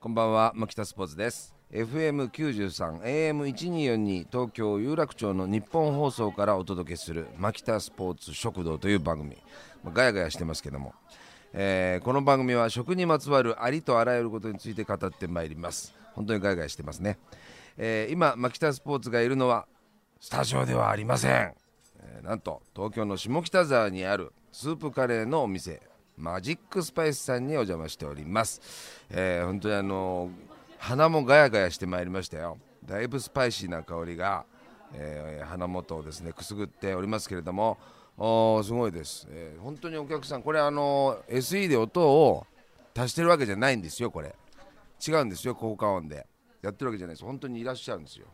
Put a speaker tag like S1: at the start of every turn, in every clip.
S1: こんばんは牧田スポーツです。FM93 AM1242 東京有楽町の日本放送からお届けする牧田スポーツ食堂という番組。まあガヤガヤしてますけども、えーこの番組は食にまつわるありとあらゆることについて語ってまいります。本当にガヤガヤしてますね、えー今牧田スポーツがいるのはスタジオではありません、えーなんと東京の下北沢にあるスープカレーのお店。マジックスパイスさんにお邪魔しております、えー本当にあの鼻もガヤガヤしてまいりましたよ。だいぶスパイシーな香りが、えー鼻元をですねくすぐっておりますけれども。おすごいです、えー本当にお客さんこれあの SE で音を足してるわけじゃないんですよこれ。違うんですよ効果音で。やってるわけじゃないです。本当にいらっしゃるんですよ。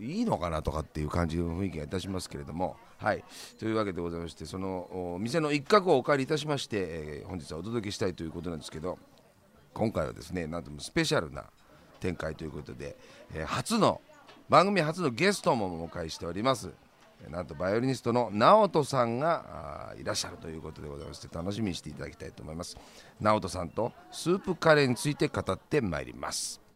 S1: いいのかなとかっていう感じの雰囲気がいたしますけれども。はい。というわけでございましてその店の一角をお借りいたしまして、えー本日はお届けしたいということなんですけど今回はですねなんともスペシャルな展開ということで、えー初の番組初のゲストもお迎えしております。なんとバイオリニストの直人さんがいらっしゃるということでございまして楽しみにしていただきたいと思います。直人さんとスープカレーについて語ってまいります。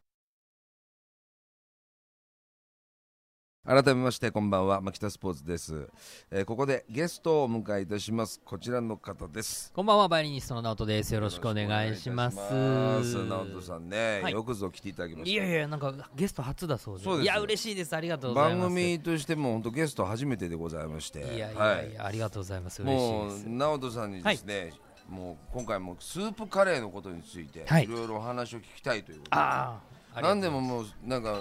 S1: 改めましてこんばんは。牧田スポーツです、えーここでゲストをお迎えいたします。こちらの方です。
S2: こんばんは、バイオリニストの直人です。よろしくお願いします。
S1: 直人さんね、
S2: はい。
S1: よくぞ来ていただきました。
S2: いやいや、なんかゲスト初だそうで。
S1: す。
S2: いや、嬉しいです。ありがとうござい
S1: 番
S2: ます。
S1: 組としても本当ゲスト初めてでございまして。
S2: いやいや
S1: はい。
S2: ありがとうございます。嬉し
S1: も
S2: いうです。
S1: 直人さんにですね、もう今回もスープカレーのことについて、
S2: はい。
S1: い、ろいろお話を聞きたいということで。
S2: ああ、
S1: なんでももうなんか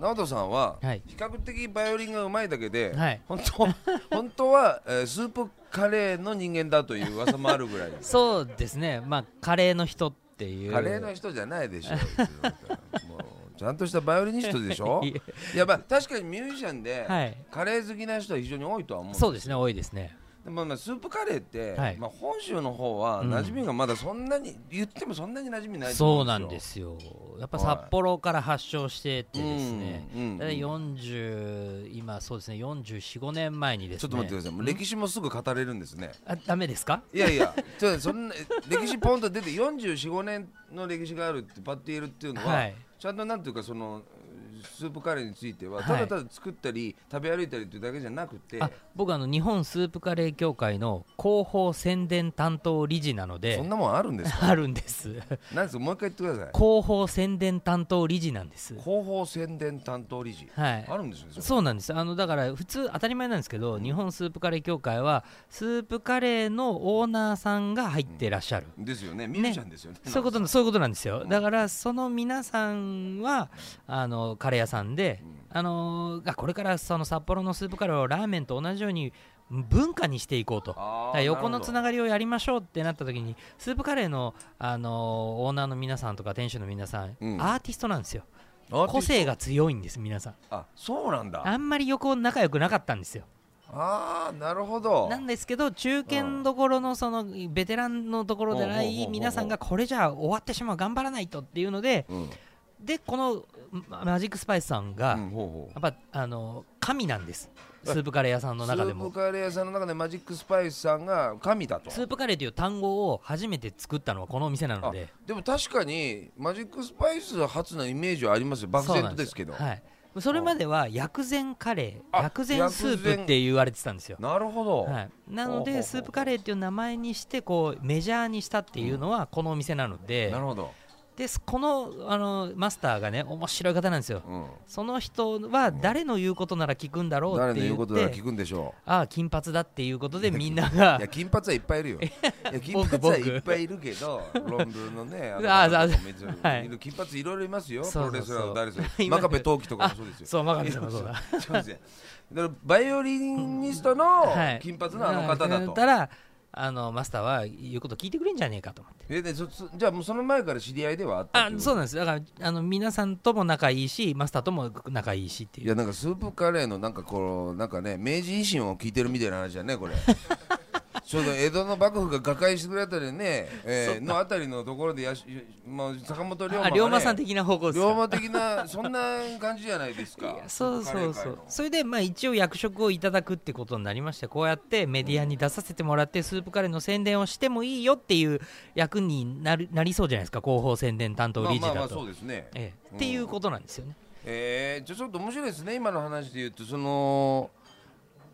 S1: 直人さんは
S2: はい
S1: 比較的バイオリンがうまいだけで、
S2: はい
S1: 本当 本当は、えースープカレーの人間だという噂もあるぐらい
S2: そうですね。まあ、カレーの人っていう。
S1: カレーの人じゃないでしょ もうちゃんとしたバイオリニストでしょ？
S2: いや
S1: いやまあ確かにミュージシャンで、
S2: はい。
S1: カレー好きな人は非常に多いとは思うん
S2: そうですね、多いですね。
S1: でもまあスープカレーって、
S2: はい。
S1: まあ、本州の方は
S2: うん。
S1: 馴染みがまだそんなに、言ってもそんなに馴染みないと
S2: そう
S1: 思
S2: なんですよ。やっぱ
S1: はい。
S2: 札幌から発祥しててですね。
S1: うんうん
S2: だいたい40今そうですね44、5年前にですね。
S1: ちょっと待ってください、歴史もすぐ語れるんですね。
S2: あダメですか？
S1: いやいやちょそんな歴史ポンと出て445年の歴史があるってパッと言えるっていうのは、
S2: はい。
S1: ちゃんとなんていうかそのスープカレーについては
S2: はい。
S1: ただただ作ったり、食べ歩いたりっていうだけじゃなくて
S2: あ僕あの日本スープカレー協会の広報宣伝担当理事なので
S1: そんなもんあるんですか？
S2: あるんです。
S1: なんですか？もう一回言ってください。
S2: 広報宣伝担当理事なんです。
S1: 広報宣伝担当理事。
S2: はい。
S1: あるんですよねそ
S2: うなんです。あのだから普通当たり前なんですけど、日本スープカレー協会はスープカレーのオーナーさんが入ってらっしゃる、
S1: ですよね。ミュージシャンですよね。
S2: そういうことそういうことなんですよ。だからその皆さんはあのカレー屋さんで、あのーあこれからその札幌のスープカレーをラーメンと同じように文化にしていこうと。横のつながりをやりましょうってなった時にスープカレーの、あのーオーナーの皆さんとか店主の皆さん、
S1: うん。
S2: アーティストなんですよ。個性が強いんです皆さん。
S1: あそうなんだ。
S2: あんまり横仲良くなかったんですよ。
S1: ああなるほど。
S2: なんですけど中堅どころのそのベテランのところでない皆さんがこれじゃあ終わってしまう頑張らないとっていうので
S1: うん
S2: でこのママジックスパイスさんが、
S1: うんほうほう。
S2: やっぱあの神なんです。スープカレー屋さんの中でも。
S1: スープカレー屋さんの中でマジックスパイスさんが神だと。
S2: スープカレーという単語を初めて作ったのはこのお店なので。
S1: でも確かにマジックスパイス初のイメージはありますよ。漠然とですけど。
S2: はい、それまでは薬膳カレー
S1: あ
S2: 薬膳スープって言われてたんですよ。
S1: なるほど、
S2: はい、なのでスープカレーっていう名前にしてこうメジャーにしたっていうのはこのお店なので、
S1: なるほど、
S2: ですこのあのマスターがね面白い方なんですよ。
S1: うん、
S2: その人は誰の言うことなら聞くんだろう
S1: 誰の
S2: って。言っ
S1: 言うことなら
S2: て
S1: 聞くんでしょ
S2: ああ金髪だっていうことでみんな
S1: う
S2: が。
S1: いや金髪はいっぱいいるよ。いや金
S2: 僕
S1: 髪はい
S2: 僕
S1: っぱいいるけど論文のね
S2: ああ
S1: の方とかもい。る
S2: はい
S1: 金髪いろいろいますよ。プロレスラーの誰ですよ。
S2: 今
S1: 真壁陶器とかもそうですよ。
S2: そう真壁さんもそうだ。
S1: だからバイオリニストの
S2: はい。
S1: 金髪のあの方だと、
S2: だったらあのマスターは言うこと聞いてくれんじゃねえかと思って。
S1: えでそそじゃあもうその前から知り合いではあった
S2: あそうなんです。だからあの皆さんとも仲いいしマスターとも仲いいしっていう。
S1: いやなんかスープカレーのなんかこうなんかね明治維新を聞いてるみたいな話だねこれちょうど江戸の幕府が瓦解してくれたりね、えー、のあたりのところでやし、まあ、坂本龍馬が、ね、
S2: あ龍馬さん的な方向ですか？
S1: 龍馬的なそんな感じじゃないですか。
S2: そうそうそう。それでまあ一応役職をいただくってことになりましてこうやってメディアに出させてもらってスープカレーの宣伝をしてもいいよっていう役になるなりそうじゃないですか？広報宣伝担当理事
S1: まあまあまあ
S2: だと
S1: そうですね。
S2: ええ。
S1: うん
S2: っていうことなんですよね。
S1: えー、じゃあちょっと面白いですね今の話で言うと。その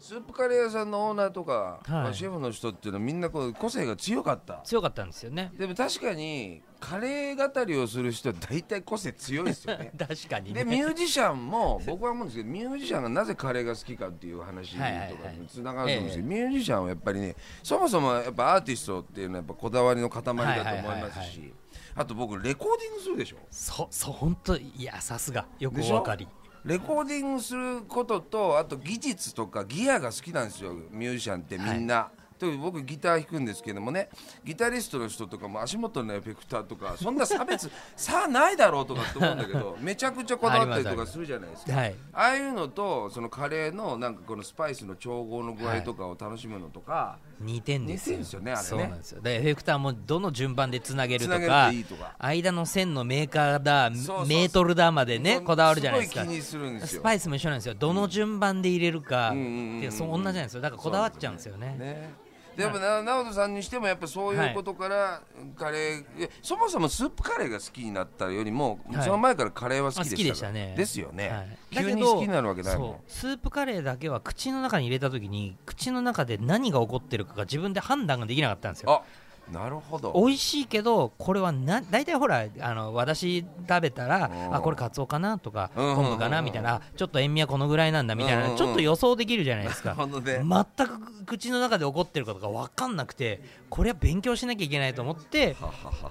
S1: スープカレー屋さんのオーナーとか、
S2: はい。
S1: まあシェフの人っていうのはみんなこう個性が強かった。
S2: 強かったんですよね。
S1: でも確かにカレー語りをする人は大体個性強いですよね。
S2: 確かに
S1: で
S2: ね
S1: ミュージシャンも僕は思うんですけどミュージシャンがなぜカレーが好きかっていう話とかにつながると思うんですけど、ミュージシャンはやっぱりねそもそもやっぱアーティストっていうのはやっぱこだわりの塊だと思いますしあと僕レコーディングするでしょ。
S2: そそう本当いやさすが。よくお分かり
S1: レコーディングすることとあと技術とかギアが好きなんですよミュージシャンってみんな。特に僕ギター弾くんですけどもねギタリストの人とかも足元のエフェクターとかそんな差別 さあないだろうとかって思うんだけどめちゃくちゃこだわったりとかするじゃないですか。
S2: はい。
S1: ああいうのとそのカレーのなんかこのスパイスの調合の具合とかを楽しむのとか、
S2: 2点ですよ。
S1: 似てんですよねあれね。
S2: そうなんですよ。でエフェクターもどの順番でつなげるとか
S1: といいとか。
S2: 間の線のメーカーだメートルだまでねこだわるじゃないですか。
S1: すごい気にするんですよ。
S2: スパイスも一緒なんですよ。どの順番で入れるかっ
S1: うんうんうんうん。
S2: てそう同じなんですよ。だからこだわっちゃうんですよね。
S1: ねでもな直人さんにしてもやっぱそういうことからカレー、えそもそもスープカレーが好きになったよりも、
S2: はい。
S1: その前からカレーは好きでした
S2: きでしたね。
S1: ですよね、
S2: はい。
S1: 急に好きになるわけないもん。
S2: スープカレーだけは口の中に入れた時に口の中で何が起こってるかが自分で判断ができなかったんですよ。
S1: あなるほど。
S2: 美味しいけどこれはな大体ほらあの私食べたら
S1: うん。
S2: あこれカツオかなとか
S1: うん。
S2: 昆布かなみたいなあちょっと塩味はこのぐらいなんだみたいなん。ちょっと予想できるじゃないですか。全く口の中で起こってることが分かんなくてこれは勉強しなきゃいけないと思って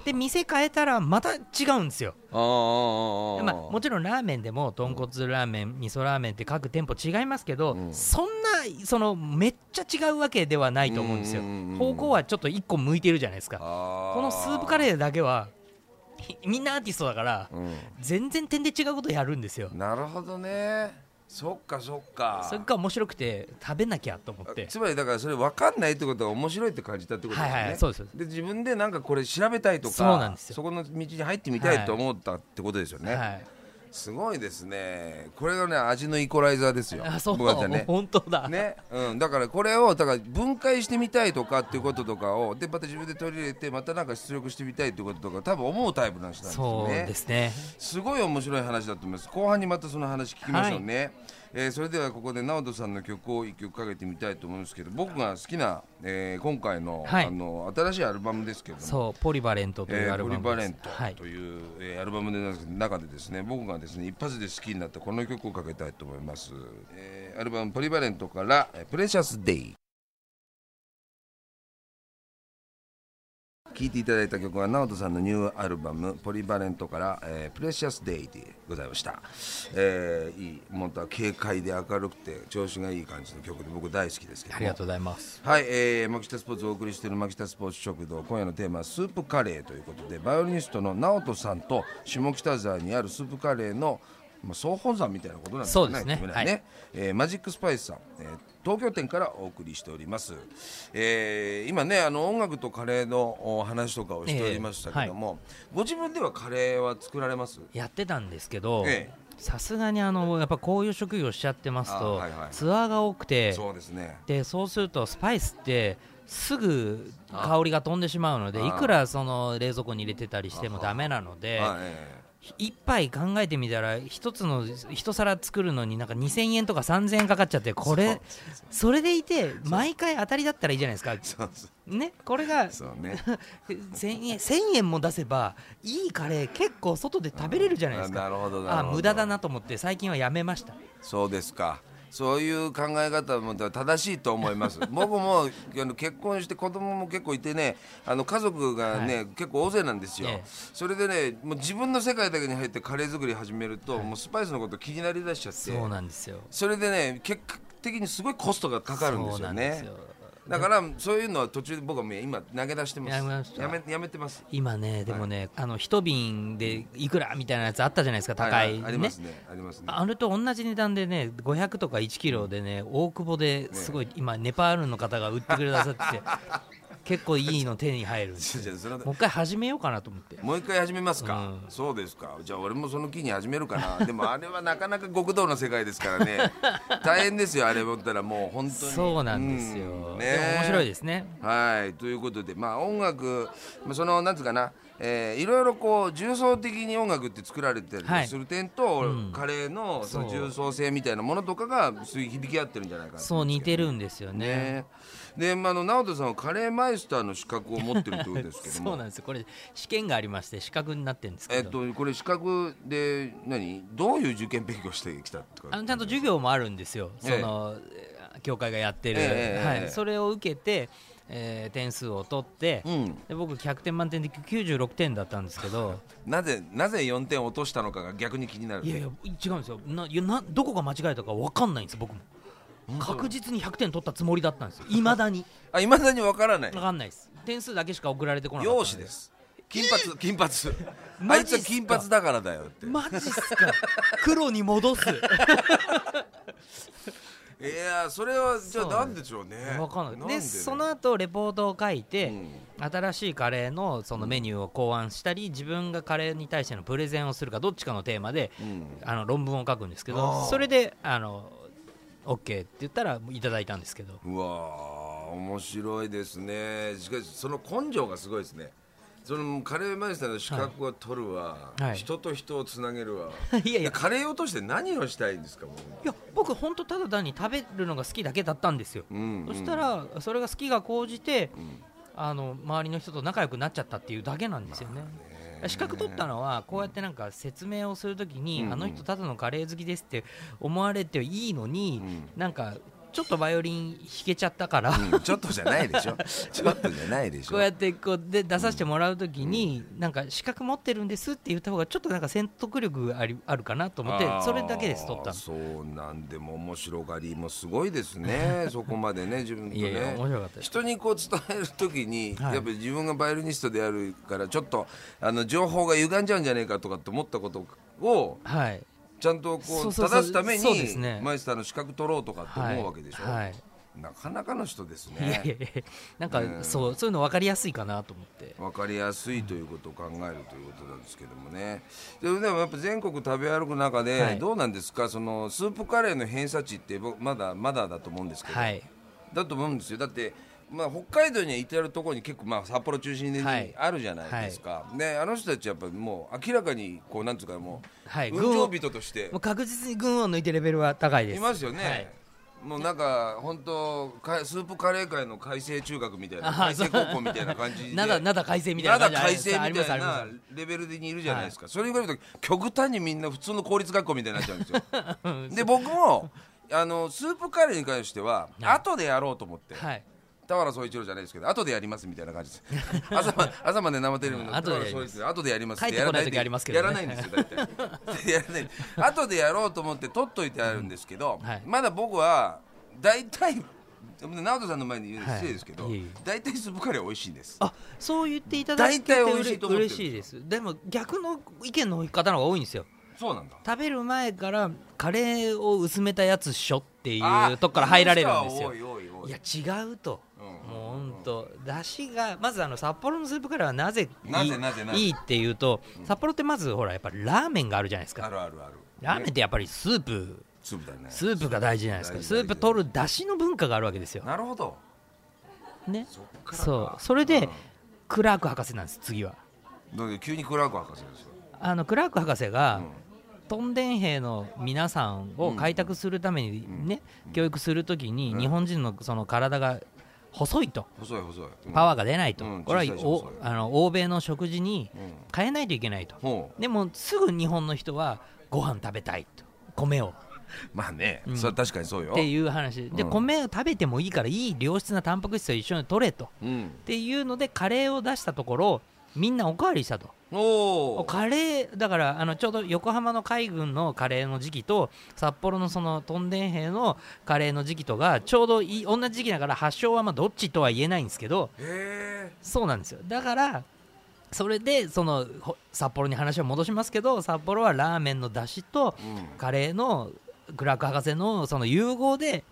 S2: で店変えたらまた違うんですよ。まあ、もちろんラーメンでも豚骨ラーメン味噌ラーメンって各店舗違いますけど、
S1: うん。
S2: そんなそのめっちゃ違うわけではないと思うんですよ。方向はちょっと一個向いてるじゃないですか。
S1: あ
S2: このスープカレーだけはひみんなアーティストだから
S1: ー、うん。
S2: 全然点で違うことやるんですよ。
S1: なるほどね。そっかそっか。
S2: それが面白くて食べなきゃと思って。
S1: つまりだからそれ分かんないってことは面白いって感じたってことですよね、
S2: はいはいそうです。
S1: で自分でなんかこれ調べたいとか
S2: そうなんですよ。
S1: そこの道に入ってみたいと思ったってことですよね、
S2: はい
S1: すごいですね。これがね味のイコライザーですよ。
S2: あそう。
S1: 僕だったらね。
S2: 本当だ、
S1: ね。うん、だからこれをだから分解してみたいとかっていうこととかをでまた自分で取り入れてまたなんか出力してみたいっていうこととか多分思うタイプの人なんです
S2: そうですね。
S1: すごい面白い話だと思います。後半にまたその話聞きましょうね、えーそれではここで直人さんの曲を一曲かけてみたいと思うんですけど僕が好きな、えー今回の,、
S2: はい。
S1: あの新しいアルバムですけれども。
S2: そうポリバレントという
S1: えーポ
S2: アルバムです、
S1: リバレント
S2: はい。
S1: という、えーアルバムの中でですね僕がですね一発で好きになったこの曲をかけたいと思います、えーアルバム「ポリバレント」から「えープレシャスデイ」聴いていただいた曲は直人さんのニューアルバム「ポリバレント」から「えープレシャスデイ」でございました、えーいいまた軽快で明るくて調子がいい感じの曲で僕大好きですけども。
S2: ありがとうございます。
S1: はい、えー、牧田スポーツをお送りしている牧田スポーツ食堂今夜のテーマはスープカレーということでバイオリニストの直人さんと下北沢にあるスープカレーの、まあ、総本山みたいなことなんですかね。
S2: そうですね。
S1: 言ってみれば
S2: はい。
S1: えーマジックスパイスさん、えー東京店からお送りしております、えー今ねあの音楽とカレーのお話とかをしておりましたけども、ご自分ではカレーは作られます？
S2: やってたんですけど、
S1: え
S2: さすがにあのやっぱこういう職業しちゃってます
S1: あ
S2: と、
S1: はいはい
S2: ツアーが多くて
S1: そうですね。
S2: でそうするとスパイスってすぐ香りが飛んでしまうので
S1: あ
S2: いくらその冷蔵庫に入れてたりしてもダメなので
S1: はいえ
S2: 一杯考えてみたら一つの一皿作るのになんか2000円とか3000円かかっちゃってこれそれでいて毎回当たりだったらいいじゃないですか。ねこれが
S1: そうね。
S2: 1000円1000円も出せばいいカレー結構外で食べれるじゃないですか。
S1: あ
S2: 無駄だなと思って最近はやめました。
S1: そうですか。そういう考え方も正しいと思います。僕もあの結婚して子供も結構いてね、あの家族がね、結構大勢なんですよ。
S2: ええ
S1: それでね、もう自分の世界だけに入ってカレー作り始めると、もうスパイスのこと気になりだしちゃって、
S2: そうなんですよ
S1: それでね、結果的にすごいコストがかかるんですよね。だからそういうのは途中で僕は今投げ出してます。
S2: やめ
S1: やめやめてます。
S2: 今ねでもね、あの一瓶でいくらみたいなやつあったじゃないですか高い、
S1: ははありますね。ありますね。
S2: あれと同じ値段でね500とか1キロでね大久保ですごい、今ネパールの方が売ってくれださってて結構いいの手に入るんで。す
S1: じゃあそれ
S2: もう一回始めようかなと思って。
S1: もう一回始めますか、
S2: うん。
S1: そうですか。じゃあ俺もその気に始めるかな でもあれはなかなか極道の世界ですからね。大変ですよあれ持ったらもう本当に。
S2: そうなんですよ、
S1: うん。
S2: でも面白い
S1: で
S2: ですね。
S1: はい。ということでまあ音楽まあそのなんつうかな。えーいろいろこう重層的に音楽って作られてた
S2: はい。
S1: りする点と、
S2: うん。
S1: カレーのその重層性みたいなものとかがすごい響き合ってるんじゃないか
S2: そう似てるんですよね。
S1: ねで、まあ、あの直人さんはカレーマイスターの資格を持ってるということですけど
S2: そう
S1: も
S2: なんです。よこれ試験がありまして資格になってるんです
S1: えっとこれ資格で何？どういう受験勉強してきたとか。
S2: あのちゃんと授業もあるんですよ、
S1: ええ。
S2: そのえー教会がやってる、
S1: ええええ
S2: はい、それを受けて、えー点数を取って、
S1: うん。
S2: で僕100点満点で96点だったんですけど。
S1: なぜなぜ4点落としたのかが逆に気になる
S2: いやいや違うんですよ。ないやなどこが間違えたか分かんないんです僕も確実に100点取ったつもりだったんですよ。いまだに。
S1: あいまだにわからない。
S2: 分かんないです。点数だけしか送られてこなかったん
S1: 容姿です。金髪金髪。あいつは金髪だからだよって。
S2: マジっすか？黒に戻す。
S1: いやそれはじゃあなんでしょうね。
S2: 分かんない。
S1: んね？
S2: でその後レポートを書いて、
S1: うん。
S2: 新しいカレーのそのメニューを考案したり自分がカレーに対してのプレゼンをするかどっちかのテーマで
S1: うん。
S2: あの論文を書くんですけ
S1: あ
S2: ど
S1: ー。
S2: それであの OK って言ったらいただいたんですけど。
S1: うわー面白いですね。しかしその根性がすごいですね。そのカレーマイスターの資格を取るわ、
S2: はい。
S1: 人と人をつなげるわ。
S2: いやいや。
S1: カレーを通して何をしたいんですかもう
S2: いや僕本当ただ単に食べるのが好きだけだったんですよ、
S1: うん
S2: そしたらそれが好きが高じて、
S1: ん。
S2: あの周りの人と仲良くなっちゃったっていうだけなんですよね。資格取ったのはこうやってなんか説明をするときに、
S1: うん
S2: あの人ただのカレー好きですって思われていいのに、
S1: うん。
S2: なんかちょっとバイオリン弾けちゃったから、
S1: うんちょっとじゃないでしょ。ちょっとじゃないでしょ。
S2: こうやってこうで出させてもらうときに、なんか資格持ってるんですって言った方がちょっとなんか説得力がありあるかなと思ってそれだけです取ったの。
S1: そうなんでも面白がりもすごいですね。そこまでね自分と
S2: いやいや
S1: ね
S2: 面白かったです。
S1: 人にこう伝える時に、
S2: はい。
S1: やっぱり自分がバイオリニストであるからちょっとあの情報が歪んじゃうんじゃないかとかって思ったことを
S2: はい
S1: ちゃんとこ
S2: そう
S1: 正すためにマイスターの資格取ろうとかって思うわけでしょ、
S2: はいはい。
S1: なかなかの人です
S2: いやいや
S1: ね
S2: いやなんか、
S1: うん
S2: そうそういうの分かりやすいかなと思って。
S1: 分かりやすいということを考えるということなんですけどもね。でもやっぱ全国食べ歩く中で、
S2: はい。
S1: どうなんですか？そのスープカレーの偏差値って僕まだまだだと思うんですけど、
S2: はい。
S1: だと思うんですよ。だって、まあ、北海道には至る所に結構、まあ、札幌中心に
S2: はい。
S1: あるじゃないですか、であの人たちやっぱりもう明らかにこうなんつうかもう、
S2: はい。
S1: 運動人として。
S2: もう確実に群を抜いてレベルは高いです。
S1: いますよね、
S2: はい。
S1: もうなんか本当かスープカレー界の改正中学みたいな
S2: あ
S1: 改正高校みたいな感じで。
S2: 灘灘改正みたいな
S1: 灘改正みたいな
S2: り
S1: レベルでにいるじゃないですか、それに比べると極端にみんな普通の公立学校みたいになっちゃうんですよ。で僕もあのスープカレーに関しては
S2: はい。
S1: 後でやろうと思って、
S2: はい
S1: 田原総一郎じゃないですけど後でやりますみたいな感じです朝ま朝まで生テレビの
S2: 後でやります
S1: 原総一郎後でやります
S2: って
S1: やらないんですよ大体やらない後でやろうと思って取っといてあるんですけど、
S2: うんはい
S1: まだ僕は大体直人さんの前に言うの失礼ですけど、大体スープカレー美味しいです
S2: あそう言っていただいて
S1: 大体美味しいと思
S2: 嬉しいですでも逆の意見の方の方が多いんですよ
S1: そうなんだ
S2: 食べる前からカレーを薄めたやつしょっていうとこから入られるんですよ
S1: い
S2: や違うと、
S1: うん
S2: もう本当だしがまずあの札幌のスープカレーはなぜいい
S1: なぜなぜなぜ？
S2: いいっていうと札幌ってまずほらやっぱりラーメンがあるじゃないです
S1: あ
S2: か
S1: るあるある。
S2: ラーメンっ
S1: ね
S2: てやっぱりスープ
S1: スープ
S2: が大事じゃないですか。スープ取るだしの文化があるわけですよ。
S1: なるほど。
S2: ね？
S1: そ
S2: う。それで
S1: うん。
S2: クラーク博士なんです次は。
S1: 急にクラーク博士ですよ
S2: あのクラーク博士が、
S1: うん。
S2: トンデン兵の皆さんを開拓するためにね、教育するときに日本人のその体が細いと。
S1: 細い細い、うん。
S2: パワーが出ないと、
S1: うん
S2: これはおあの欧米の食事に
S1: うん。
S2: 変えないといけないと。でもすぐ日本の人はご飯食べたいと。米を。
S1: まあね、
S2: うん。
S1: それは確かにそうよ。
S2: っていう話。で、
S1: うん。
S2: 米を食べてもいいからいい良質なタンパク質を一緒に取れと。
S1: うん。
S2: っていうのでカレーを出したところみんなおかわりしたと
S1: おお
S2: カレーだからあのちょうど横浜の海軍のカレーの時期と札幌のそのトンデン兵のカレーの時期とがちょうどい同じ時期だから発祥はまあどっちとは言えないんですけどそうなんですよ。だからそれでそのほ札幌に話を戻しますけど札幌はラーメンの出汁と
S1: うん。
S2: カレーのクラーク博士のその融合で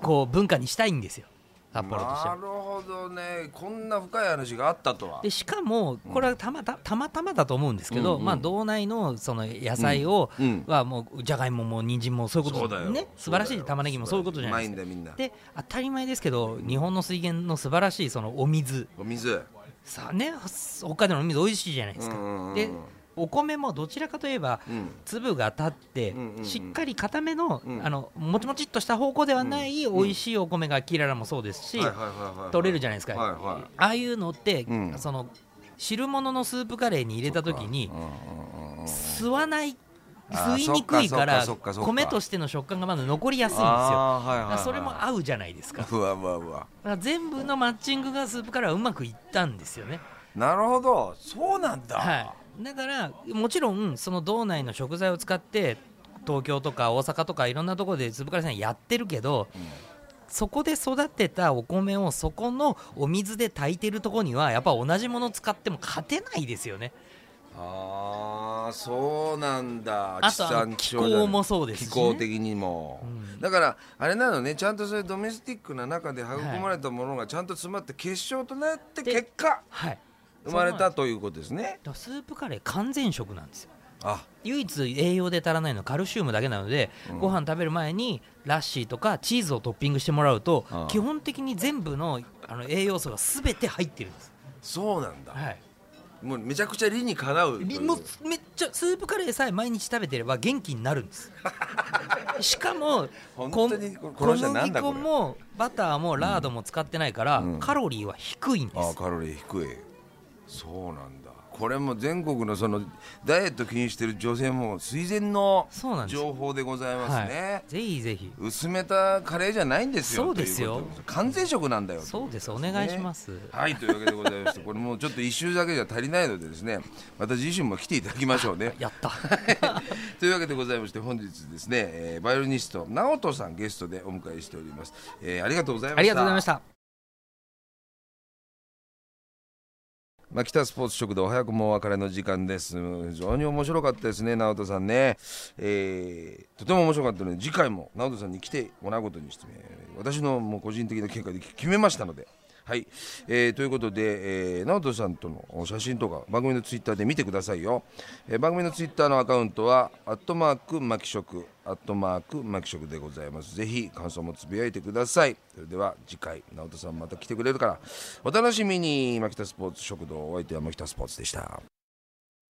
S2: こう文化にしたいんですよ札幌として。は
S1: なるほどね。こんな深い話があったとは。
S2: でしかもこれはたまたたまたまだと思うんですけど、
S1: うんうん。
S2: まあ、道内のその野菜を、
S1: うん。
S2: はもうじゃがいもも人参もそういうことね。素晴らしい玉ねぎもそういうことじゃないですか。で当たり前ですけど日本の水源の素晴らしいそのお水。
S1: お水。
S2: さあね北海道のお水美味しいじゃないですか、でお米もどちらかといえば
S1: うん。
S2: 粒が立ってしっかり固めの,、
S1: うん。
S2: あのもちもちっとした方向ではない
S1: うん。
S2: 美味しいお米がキララもそうですし、取れるじゃないですか、ああいうのって、
S1: うん。
S2: その汁物のスープカレーに入れた時に吸わない吸いにくいから米としての食感がまだ残りやすいんですよ。それも合うじゃないですか。
S1: わうわうわ。
S2: ら全部のマッチングがスープカレーはうまくいったんですよね。
S1: なるほど。そうなんだ。
S2: はい、だからもちろんその道内の食材を使って東京とか大阪とかいろんなところでスープカレーさんやってるけどそこで育てたお米をそこのお水で炊いてるところにはやっぱ同じもの使っても勝てないですよね。
S1: ああそうなんだ。地産地消
S2: 気候もそうですしね。
S1: 気候的にも、
S2: うん。
S1: だからあれなのねちゃんとそういうドメスティックな中で育まれたものがちゃんと詰まって結晶となって
S2: で
S1: 結果。
S2: はい
S1: 生まれたということですね。
S2: スープカレー完全食なんですよ。
S1: あ。
S2: 唯一栄養で足らないのはカルシウムだけなので、
S1: うん。
S2: ご飯食べる前にラッシーとかチーズをトッピングしてもらうと、基本的に全部のあの栄養素が全て入ってるんです、
S1: そうなんだ、
S2: はい、
S1: もうめちゃくちゃ理にかなう
S2: もうめっちゃスープカレーさえ毎日食べてれば元気になるんです。しかも小麦粉もバターもラードも使ってないから、
S1: うん。
S2: カロリーは低いんです。
S1: あカロリー低いそうなんだ。これも全国のそのダイエット気にしてる女性も垂涎の情報でございますね、
S2: はい、ぜひぜひ。
S1: 薄めたカレーじゃないんですよ。
S2: そうですよ。
S1: ということ完全食なんだよ。
S2: そうです。お願いします、
S1: はい。というわけでございましてこれもうちょっと一周だけじゃ足りないのでですね。また次週も来ていただきましょうね。
S2: やった。
S1: というわけでございまして本日ですね、えーバイオリニスト直人さんゲストでお迎えしております、えーありがとうございました。
S2: ありがとうございました
S1: まあ、北スポーツ食堂早くもお別れの時間です。非常に面白かったですね直人さんね、えーとても面白かったので次回も直人さんに来てもらうことにして、私のもう個人的な見解で決めましたのではい、えーということで、えー直人さんとの写真とか番組のツイッターで見てくださいよ、えー番組のツイッターのアカウントはアットマークマキ食アットマークマキ食でございます。ぜひ感想もつぶやいてください。それでは次回直人さんまた来てくれるからお楽しみに牧田スポーツ食堂お相手は牧田スポーツでした。